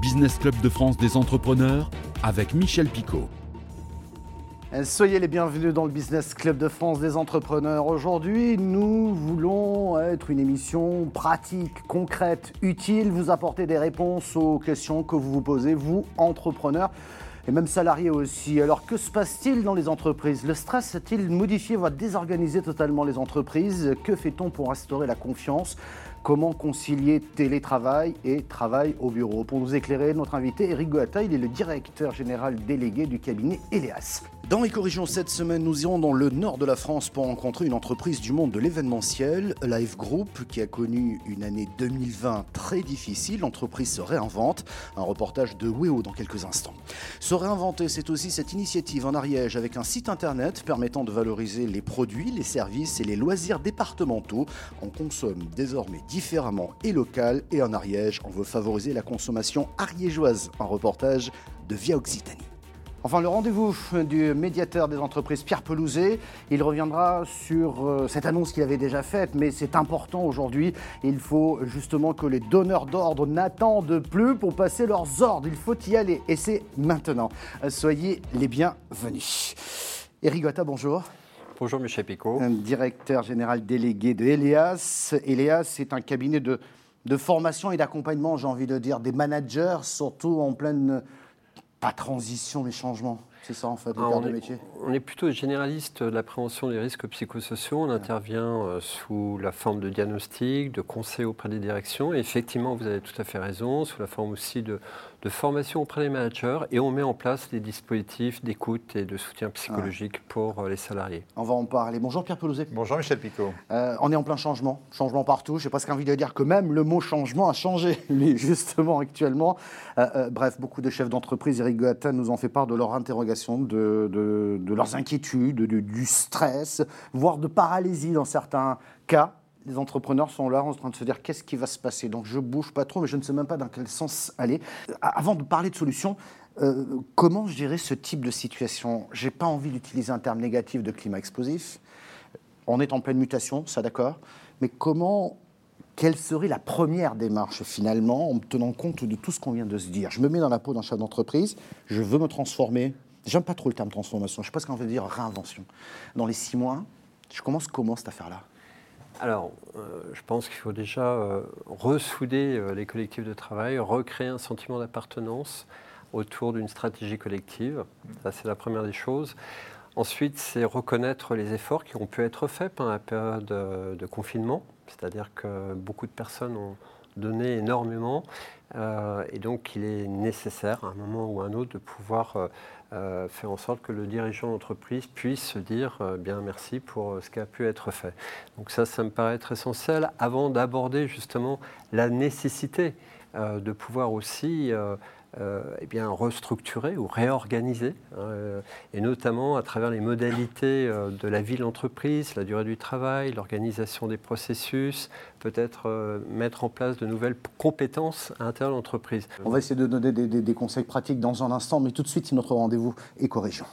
Business Club de France des entrepreneurs avec Michel Picot. Soyez les bienvenus dans le Business Club de France des entrepreneurs. Aujourd'hui, nous voulons être une émission pratique, concrète, utile, vous apporter des réponses aux questions que vous vous posez, vous, entrepreneurs et même salariés aussi. Alors que se passe-t-il dans les entreprises? Le stress a-t-il modifié, voire désorganisé totalement les entreprises? Que fait-on pour restaurer la confiance? Comment concilier télétravail et travail au bureau? Pour nous éclairer, notre invité Eric Goata, il est le directeur général délégué du cabinet Eleas. Dans Éco-Région cette semaine, nous irons dans le nord de la France pour rencontrer une entreprise du monde de l'événementiel, Live Group, qui a connu une année 2020 très difficile. L'entreprise se réinvente. Un reportage de Weo dans quelques instants. Se réinventer, c'est aussi cette initiative en Ariège avec un site internet permettant de valoriser les produits, les services et les loisirs départementaux. On consomme désormais différemment et local et en Ariège, on veut favoriser la consommation ariégeoise. Un reportage de Via Occitanie. Enfin, le rendez-vous du médiateur des entreprises Pierre Pelouzet, il reviendra sur euh, cette annonce qu'il avait déjà faite, mais c'est important aujourd'hui. Il faut justement que les donneurs d'ordre n'attendent plus pour passer leurs ordres. Il faut y aller et c'est maintenant. Soyez les bienvenus. Eric Gotta, bonjour. Bonjour Michel Picot. Directeur général délégué de Elias. Elias, c'est un cabinet de, de formation et d'accompagnement, j'ai envie de dire, des managers, surtout en pleine pas transition, mais changement. C'est ça en fait, le Ah, cœur on, de est, métier. on est plutôt généraliste de la prévention des risques psychosociaux. On intervient euh, sous la forme de diagnostic, de conseil auprès des directions. Et effectivement, vous avez tout à fait raison, sous la forme aussi de, de formation auprès des managers. Et on met en place des dispositifs d'écoute et de soutien psychologique pour euh, les salariés. On va en parler. Bonjour Pierre Pelouzet. Bonjour Michel Picot. Euh, on est en plein changement, changement partout. J'ai presque envie de dire que même le mot changement a changé, lui, justement, actuellement. Euh, euh, bref, beaucoup de chefs d'entreprise, Eric Goatin, nous ont fait part de leurs de, leurs inquiétudes, de- du stress, voire de paralysie dans certains cas. Les entrepreneurs sont là en train de se dire qu'est-ce qui va se passer? Donc je bouge pas trop, mais je ne sais même pas dans quel sens aller. Avant de parler de solutions, euh, comment gérer ce type de situation? J'ai pas envie d'utiliser un terme négatif de climat explosif. On est en pleine mutation, ça d'accord. Mais comment, quelle serait la première démarche finalement, en tenant compte de tout ce qu'on vient de se dire? Je me mets dans la peau d'un chef d'entreprise, je veux me transformer. J'aime pas trop le terme transformation, je sais pas ce qu'on veut dire réinvention. Dans les six mois, je commence comment cette affaire-là? Alors, euh, je pense qu'il faut déjà euh, ressouder euh, les collectifs de travail, recréer un sentiment d'appartenance autour d'une stratégie collective. Ça, c'est la première des choses. Ensuite, c'est reconnaître les efforts qui ont pu être faits pendant la période euh, de confinement. C'est-à-dire que beaucoup de personnes ont donné énormément. euh, et donc, il est nécessaire, à un moment ou à un autre, de pouvoir euh, euh, faire en sorte que le dirigeant d'entreprise puisse se dire bien merci pour ce qui a pu être fait. Donc ça, ça me paraît être essentiel avant d'aborder justement la nécessité de pouvoir aussi euh, eh restructurer ou réorganiser, hein, euh, et notamment à travers les modalités euh, de la l'entreprise, la durée du travail, l'organisation des processus, peut-être mettre en place de nouvelles compétences à l'intérieur de l'entreprise. On va essayer de donner des, conseils pratiques dans un instant, mais tout de suite, notre rendez-vous éco-région.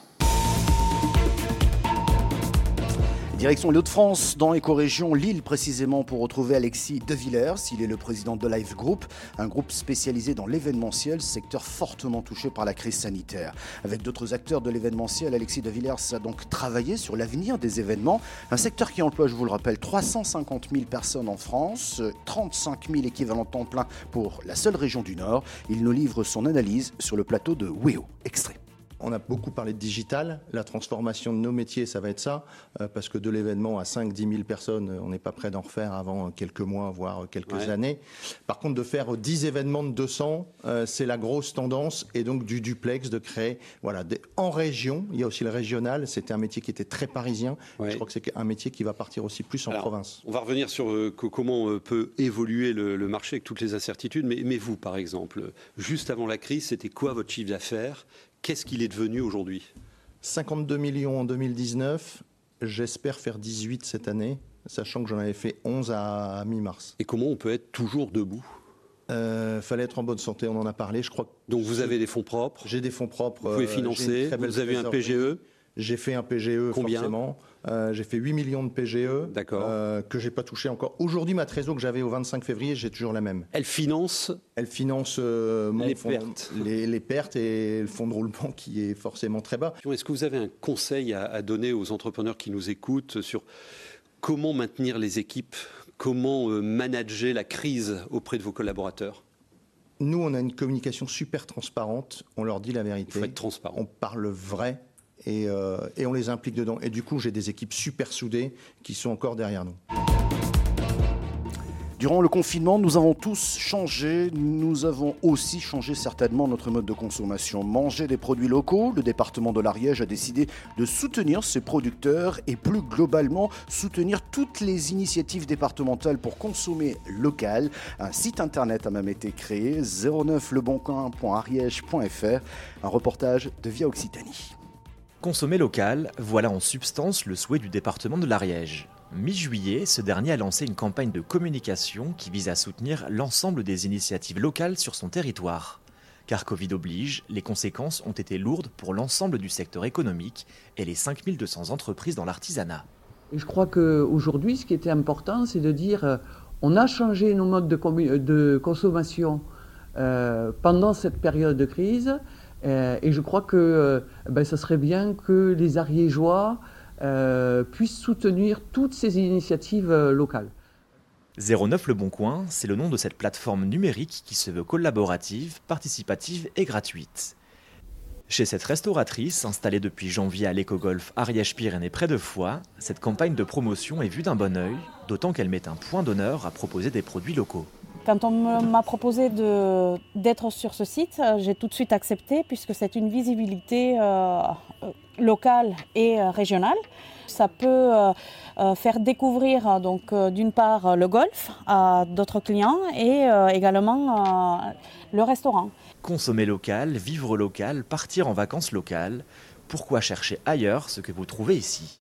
Direction les Hauts-de-France, dans l'éco-région Lille précisément, pour retrouver Alexis De Villers. Il est le président de Live Group, un groupe spécialisé dans l'événementiel, secteur fortement touché par la crise sanitaire. Avec d'autres acteurs de l'événementiel, Alexis De Villers a donc travaillé sur l'avenir des événements, un secteur qui emploie, je vous le rappelle, 350 000 personnes en France, 35 000 équivalents temps plein pour la seule région du Nord. Il nous livre son analyse sur le plateau de Weo. Extrait. On a beaucoup parlé de digital, la transformation de nos métiers, ça va être ça, euh, parce que de l'événement à 5-10 000 personnes, on n'est pas prêt d'en refaire avant quelques mois, voire quelques Ouais. années. Par contre, de faire 10 événements de 200, euh, c'est la grosse tendance, et donc du duplex, de créer, voilà, des- en région, il y a aussi le régional, c'était un métier qui était très parisien, Ouais. je crois que c'est un métier qui va partir aussi plus en Alors, province. On va revenir sur euh, co- comment euh, peut évoluer le, le marché avec toutes les incertitudes. Mais, mais vous, par exemple, juste avant la crise, c'était quoi votre chiffre d'affaires Qu'est-ce qu'il est devenu aujourd'hui? 52 millions en 2019, j'espère faire 18 cette année, sachant que j'en avais fait 11 à, à mi-mars. Et comment on peut être toujours debout? Euh, fallait être en bonne santé, on en a parlé. Je crois que Donc vous avez des fonds propres, j'ai des fonds propres. vous pouvez euh, financer, vous avez un. PGE. J'ai fait un PGE Combien forcément. Euh, j'ai fait 8 millions de PGE D'accord. euh, que j'ai pas touché encore. Aujourd'hui, ma trésor que j'avais au 25 février, j'ai toujours la même. Elle finance Elle finance euh, mon Les fonds- pertes. les, les pertes et le fonds de roulement qui est forcément très bas. Est-ce que vous avez un conseil à, à donner aux entrepreneurs qui nous écoutent sur comment maintenir les équipes, comment euh, manager la crise auprès de vos collaborateurs? Nous, on a une communication super transparente. On leur dit la Il vérité. faut être transparent. On parle vrai et, euh, et on les implique dedans. Et du coup, j'ai des équipes super soudées qui sont encore derrière nous. Durant le confinement, nous avons tous changé. Nous avons aussi changé certainement notre mode de consommation. Manger des produits locaux, le département de l'Ariège a décidé de soutenir ses producteurs et plus globalement soutenir toutes les initiatives départementales pour consommer local. Un site internet a même été créé, 09leboncoin.ariège.fr. Un reportage de Via Occitanie. Consommer local, voilà en substance le souhait du département de l'Ariège. Mi-juillet, ce dernier a lancé une campagne de communication qui vise à soutenir l'ensemble des initiatives locales sur son territoire. Car Covid oblige, les conséquences ont été lourdes pour l'ensemble du secteur économique et les 5200 entreprises dans l'artisanat. Je crois qu'aujourd'hui, ce qui était important, c'est de dire euh, on a changé nos modes de consommation euh, pendant cette période de crise. Euh, et je crois que euh, ben, ça serait bien que les Ariégeois euh, puissent soutenir toutes ces initiatives locales. 09 Le Bon Coin, c'est le nom de cette plateforme numérique qui se veut collaborative, participative et gratuite. Chez cette restauratrice, installée depuis janvier à l'éco-golf Ariège-Pyrénées près de Foix, cette campagne de promotion est vue d'un bon œil, d'autant qu'elle met un point d'honneur à proposer des produits locaux. Quand on m'a proposé d'être sur ce site, euh, j'ai tout de suite accepté puisque c'est une visibilité euh, euh, locale et régionale. Ça peut faire découvrir donc d'une part le golf à d'autres clients et également le restaurant. Consommer local, vivre local, partir en vacances locales, pourquoi chercher ailleurs ce que vous trouvez ici?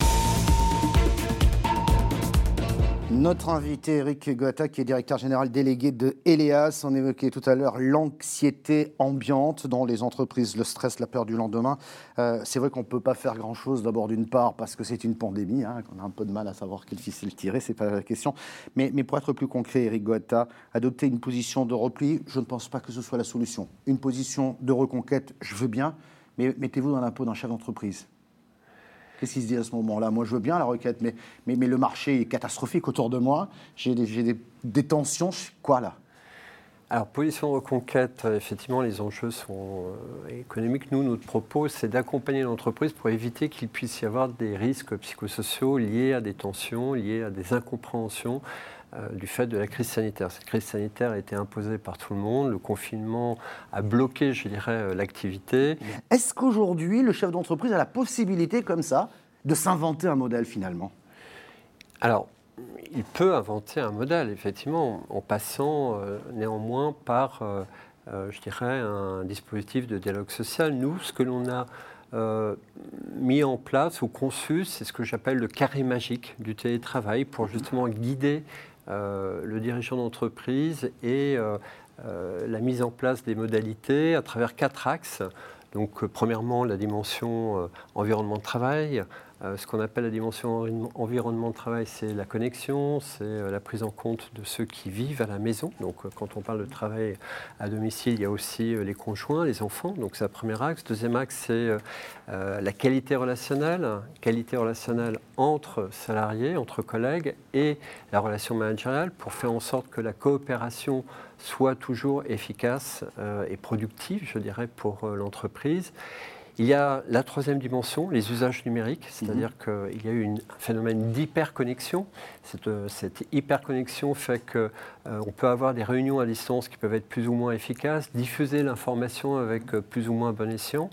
Notre invité Eric Goata, qui est directeur général délégué de Eleas, on évoquait tout à l'heure l'anxiété ambiante dans les entreprises, le stress, la peur du lendemain. Euh, c'est vrai qu'on ne peut pas faire grand-chose, d'abord d'une part parce que c'est une pandémie, hein, qu'on a un peu de mal à savoir quel ficelle tirer, c'est pas la question. Mais, mais pour être plus concret, Eric Goata, adopter une position de repli, je ne pense pas que ce soit la solution. Une position de reconquête, je veux bien, mais mettez-vous dans la peau d'un chef d'entreprise. Qu'est-ce qui se dit à ce moment-là? Moi, je veux bien la requête, mais, mais, le marché est catastrophique autour de moi. J'ai des, des, des tensions. Quoi là? Alors, position de reconquête, euh, effectivement, les enjeux sont euh, économiques. Nous, notre propos, c'est d'accompagner l'entreprise pour éviter qu'il puisse y avoir des risques psychosociaux liés à des tensions, liés à des incompréhensions du fait de la crise sanitaire. Cette crise sanitaire a été imposée par tout le monde. Le confinement a bloqué, je dirais, euh, l'activité. Est-ce qu'aujourd'hui, le chef d'entreprise a la possibilité, comme ça, de s'inventer un modèle finalement? Alors, il peut inventer un modèle, effectivement, en passant euh, néanmoins par, euh, euh, je dirais, un dispositif de dialogue social. Nous, ce que l'on a euh, mis en place ou conçu, c'est ce que j'appelle le carré magique du télétravail pour justement guider euh, le dirigeant d'entreprise et euh, euh, la mise en place des modalités à travers quatre axes. Donc, euh, premièrement, la dimension euh, environnement de travail. Euh, ce qu'on appelle la dimension envi- environnement de travail, c'est la connexion, c'est euh, la prise en compte de ceux qui vivent à la maison. Donc, euh, quand on parle de travail à domicile, il y a aussi les conjoints, les enfants. Donc, c'est le premier axe. Deuxième axe, c'est la qualité relationnelle. Qualité relationnelle entre salariés, entre collègues et la relation managériale pour faire en sorte que la coopération soit toujours efficace et productive, je dirais, pour l'entreprise. Il y a la troisième dimension, les usages numériques, c'est-à-dire qu'il y a eu une- un phénomène d'hyperconnexion. Cette, euh, cette hyperconnexion fait qu'on peut avoir des réunions à distance qui peuvent être plus ou moins efficaces, diffuser l'information avec euh, plus ou moins bon escient.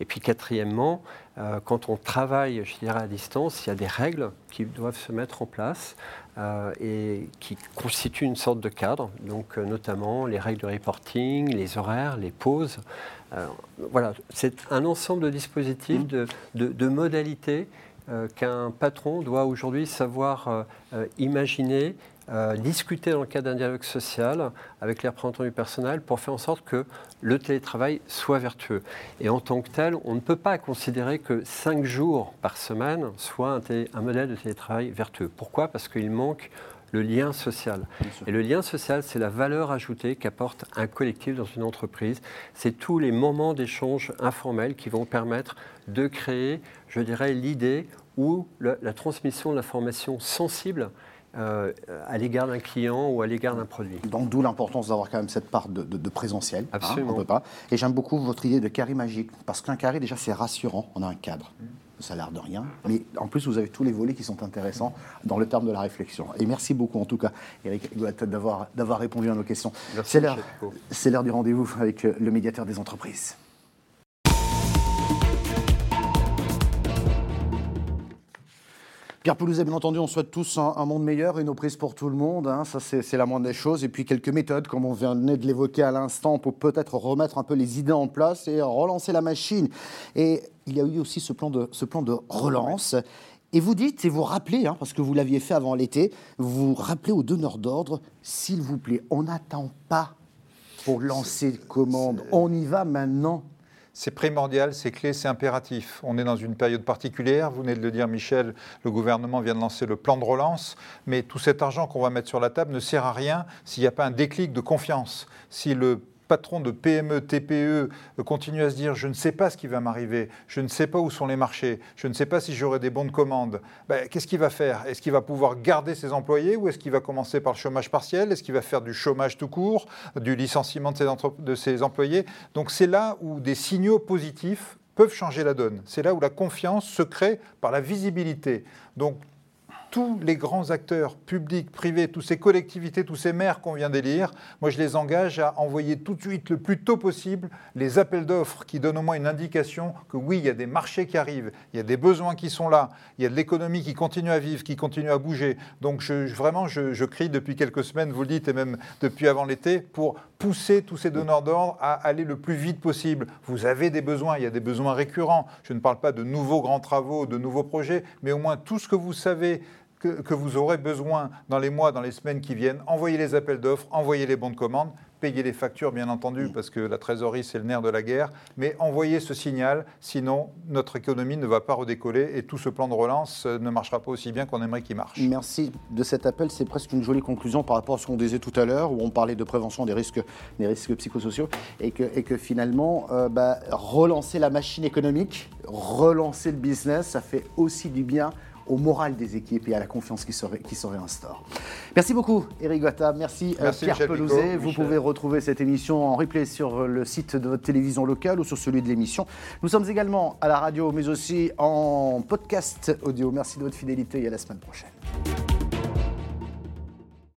Et puis quatrièmement, euh, quand on travaille, je dirais, à distance, il y a des règles qui doivent se mettre en place euh, et qui constituent une sorte de cadre, donc euh, notamment les règles de reporting, les horaires, les pauses. Euh, voilà, c'est un ensemble de dispositifs, de, de- de modalités qu'un patron doit aujourd'hui savoir imaginer discuter dans le cadre d'un dialogue social avec les représentants du personnel pour faire en sorte que le télétravail soit vertueux. Et en tant que tel, on ne peut pas considérer que cinq jours par semaine soit un, un modèle de télétravail vertueux. Pourquoi? Parce qu'il manque le lien social. Et le lien social, c'est la valeur ajoutée qu'apporte un collectif dans une entreprise. C'est tous les moments d'échange informels qui vont permettre de créer, je dirais, l'idée ou la transmission de l'information sensible euh, à l'égard d'un client ou à l'égard d'un produit. Donc d'où l'importance d'avoir quand même cette part de, présentiel. Hein, Absolument. on peut pas. Et j'aime beaucoup votre idée de carré magique, parce qu'un carré déjà c'est rassurant, on a un cadre. Ça a l'air de rien, mais en plus vous avez tous les volets qui sont intéressants dans le terme de la réflexion. Et merci beaucoup en tout cas, Eric d'avoir d'avoir répondu à nos questions. C'est l'heure du rendez-vous avec le médiateur des entreprises. Pierre Poulouzet, bien entendu, on souhaite tous un, monde meilleur, une prise pour tout le monde. Hein. ça, c'est la moindre des choses. Et puis quelques méthodes, comme on vient de l'évoquer à l'instant, pour peut-être remettre un peu les idées en place et relancer la machine. Et il y a eu aussi ce plan de, ce plan de relance. Et vous dites, et vous rappelez, hein, parce que vous l'aviez fait avant l'été, vous rappelez aux donneurs d'ordre, s'il vous plaît, on n'attend pas pour lancer commande. On y va maintenant. C'est primordial, c'est clé, c'est impératif. On est dans une période particulière. Vous venez de le dire, Michel, le gouvernement vient de lancer le plan de relance. Mais tout cet argent qu'on va mettre sur la table ne sert à rien s'il n'y a pas un déclic de confiance. Si le patron de PME, TPE continue à se dire je ne sais pas ce qui va m'arriver, je ne sais pas où sont les marchés, je ne sais pas si j'aurai des bons de commande, ben, qu'est-ce qu'il va faire? Est-ce qu'il va pouvoir garder ses employés ou est-ce qu'il va commencer par le chômage partiel? Est-ce qu'il va faire du chômage tout court, du licenciement de ses, de ses employés? Donc c'est là où des signaux positifs peuvent changer la donne. C'est là où la confiance se crée par la visibilité. Donc tous les grands acteurs publics, privés, toutes ces collectivités, tous ces maires qu'on vient d'élire, moi je les engage à envoyer tout de suite, le plus tôt possible, les appels d'offres qui donnent au moins une indication que oui, il y a des marchés qui arrivent, il y a des besoins qui sont là, il y a de l'économie qui continue à vivre, qui continue à bouger. Donc je, vraiment, je, crie depuis quelques semaines, vous le dites, et même depuis avant l'été, pour pousser tous ces donneurs d'ordre à aller le plus vite possible. Vous avez des besoins, il y a des besoins récurrents. Je ne parle pas de nouveaux grands travaux, de nouveaux projets, mais au moins tout ce que vous savez que, vous aurez besoin dans les mois, dans les semaines qui viennent. Envoyez les appels d'offres, envoyez les bons de commande, payez les factures, bien entendu, parce que la trésorerie, c'est le nerf de la guerre. Mais envoyez ce signal, sinon notre économie ne va pas redécoller et tout ce plan de relance euh, ne marchera pas aussi bien qu'on aimerait qu'il marche. Merci de cet appel. C'est presque une jolie conclusion par rapport à ce qu'on disait tout à l'heure, où on parlait de prévention des risques, des risques psychosociaux, et que, et que finalement, euh, bah, relancer la machine économique, relancer le business, ça fait aussi du bien au moral des équipes et à la confiance qui se, qui réinstaure. Merci beaucoup, Eric Guatta. Merci, euh, Pierre Pelouzet. Vous pouvez retrouver cette émission en replay sur le site de votre télévision locale ou sur celui de l'émission. Nous sommes également à la radio, mais aussi en podcast audio. Merci de votre fidélité et à la semaine prochaine.